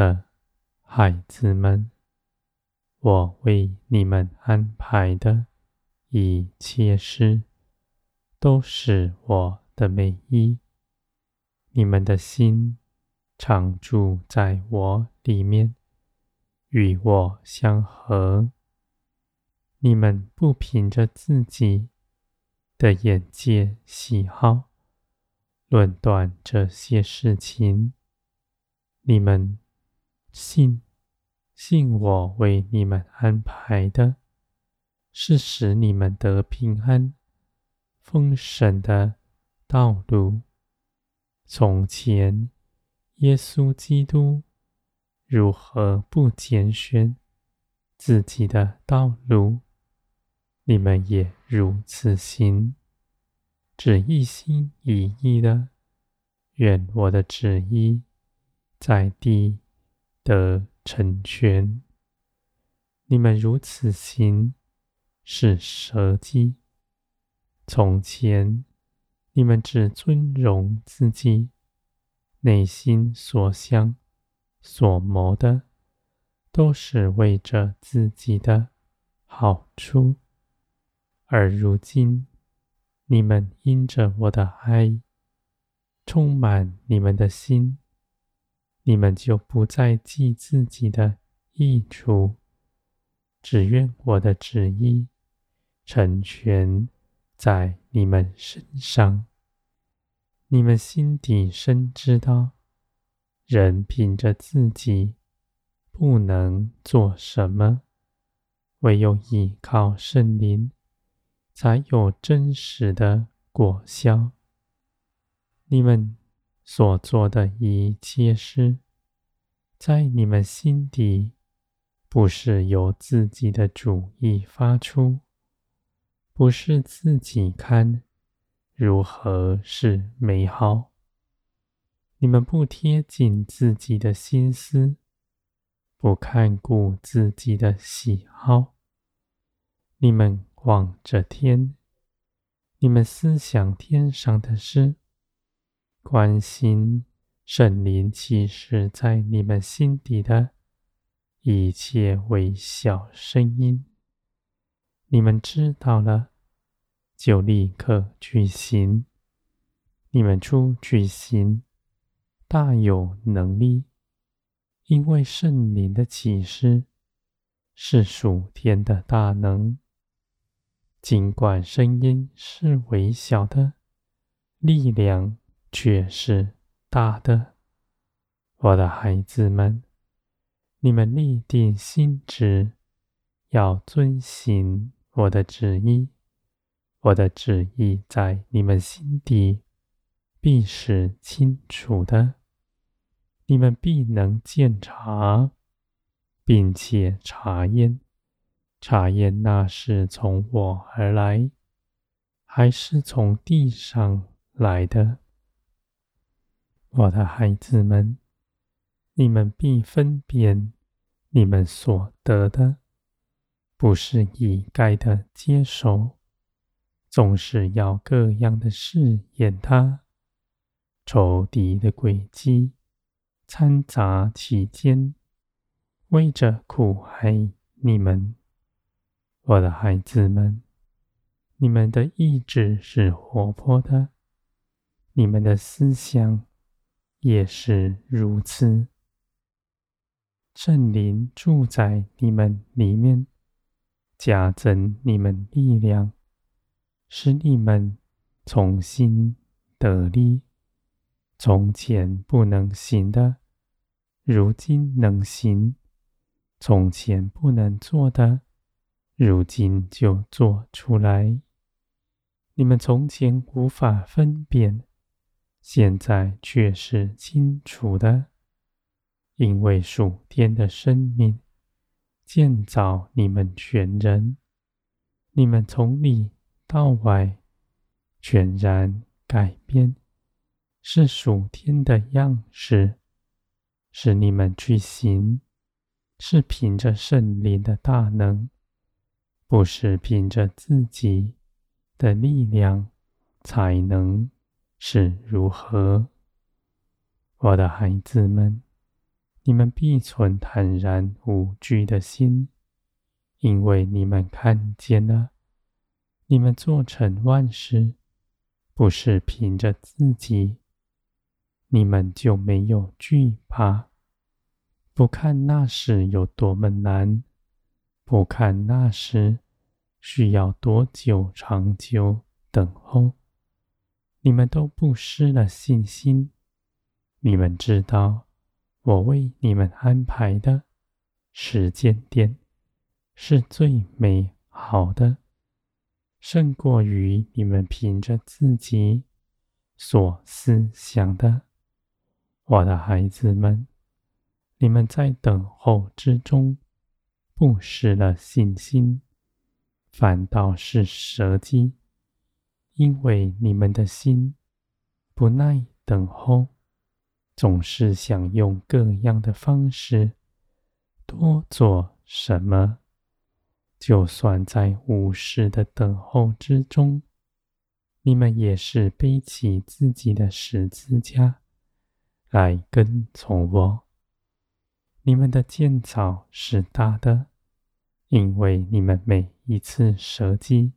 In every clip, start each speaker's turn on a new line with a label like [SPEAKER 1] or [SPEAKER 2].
[SPEAKER 1] 的孩子们，我为你们安排的一切事，都是我的美意。你们的心常住在我里面，与我相合。你们不凭着自己的眼界喜好，论断这些事情。你们信，信我为你们安排的，是使你们得平安、丰盛的道路。从前，耶稣基督如何不拣选自己的道路，你们也如此行，只一心一意的，愿我的旨意。在地得成全，你们如此行，是舍己。从前你们只尊荣自己，内心所想、所谋的，都是为着自己的好处。而如今，你们因着我的爱，充满你们的心。你们就不再记自己的益处，只愿我的旨意成全在你们身上。你们心底深知道，人凭着自己不能做什么，唯有依靠圣灵，才有真实的果效。你们。所做的一切事，在你们心底，不是由自己的主意发出，不是自己看如何是美好。你们不贴近自己的心思，不看顾自己的喜好。你们望着天，你们思想天上的事。关心圣灵启示在你们心底的一切微小声音，你们知道了，就立刻举行。你们出举行，大有能力，因为圣灵的启示是属天的大能。尽管声音是微小的，力量。却是大的，我的孩子们，你们立定心志，要遵行我的旨意。我的旨意在你们心底必是清楚的，你们必能见察，并且查验，查验那是从我而来，还是从地上来的。我的孩子们，你们必分辨你们所得的，不是一概的接受，总是要各样的试验它。仇敌的诡计掺杂其间，为着苦害你们。我的孩子们，你们的意志是活泼的，你们的思想。也是如此。圣灵住在你们里面，加增你们力量，使你们重新得力。从前不能行的，如今能行；从前不能做的，如今就做出来。你们从前无法分辨。现在却是清楚的，因为属天的生命建造你们全人，你们从里到外全然改变，是属天的样式，使你们去行，是凭着圣灵的大能，不是凭着自己的力量才能。是如何，我的孩子们？你们必存坦然无惧的心，因为你们看见了，你们做成万事，不是凭着自己，你们就没有惧怕。不看那时有多么难，不看那时需要多久长久等候，你们都不失了信心。你们知道，我为你们安排的时间点是最美好的，胜过于你们凭着自己所思想的。我的孩子们，你们在等候之中不失了信心，反倒是舍己，因为你们的心不耐等候。总是想用各样的方式多做什么，就算在无事的等候之中，你们也是背起自己的十字架来跟从我。你们的建造是大的，因为你们每一次舍己，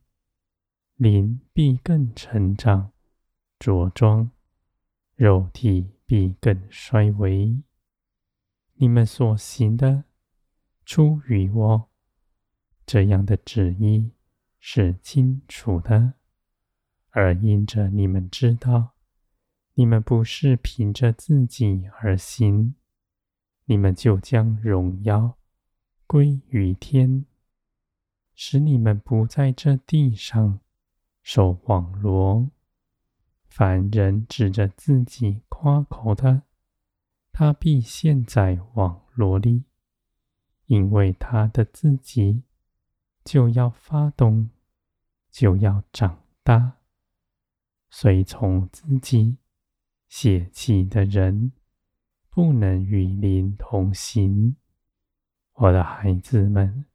[SPEAKER 1] 灵必更成长茁壮，肉体。必更衰微。你们所行的出于我，这样的旨意是清楚的。而因着你们知道，你们不是凭着自己而行，你们就将荣耀归于天，使你们不在这地上受网罗。凡人指着自己夸口的，他必陷在网罗里，因为他的自己就要发动，就要长大。随从自己血气的人，不能与灵同行。我的孩子们，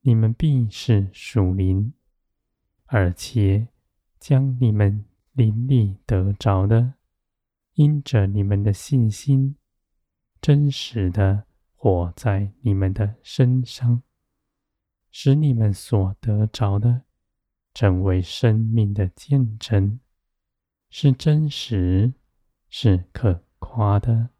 [SPEAKER 1] 你们必是属灵，而且将你们。灵里得着的，因着你们的信心，真实的活在你们的身上，使你们所得着的成为生命的见证，是真实，是可夸的。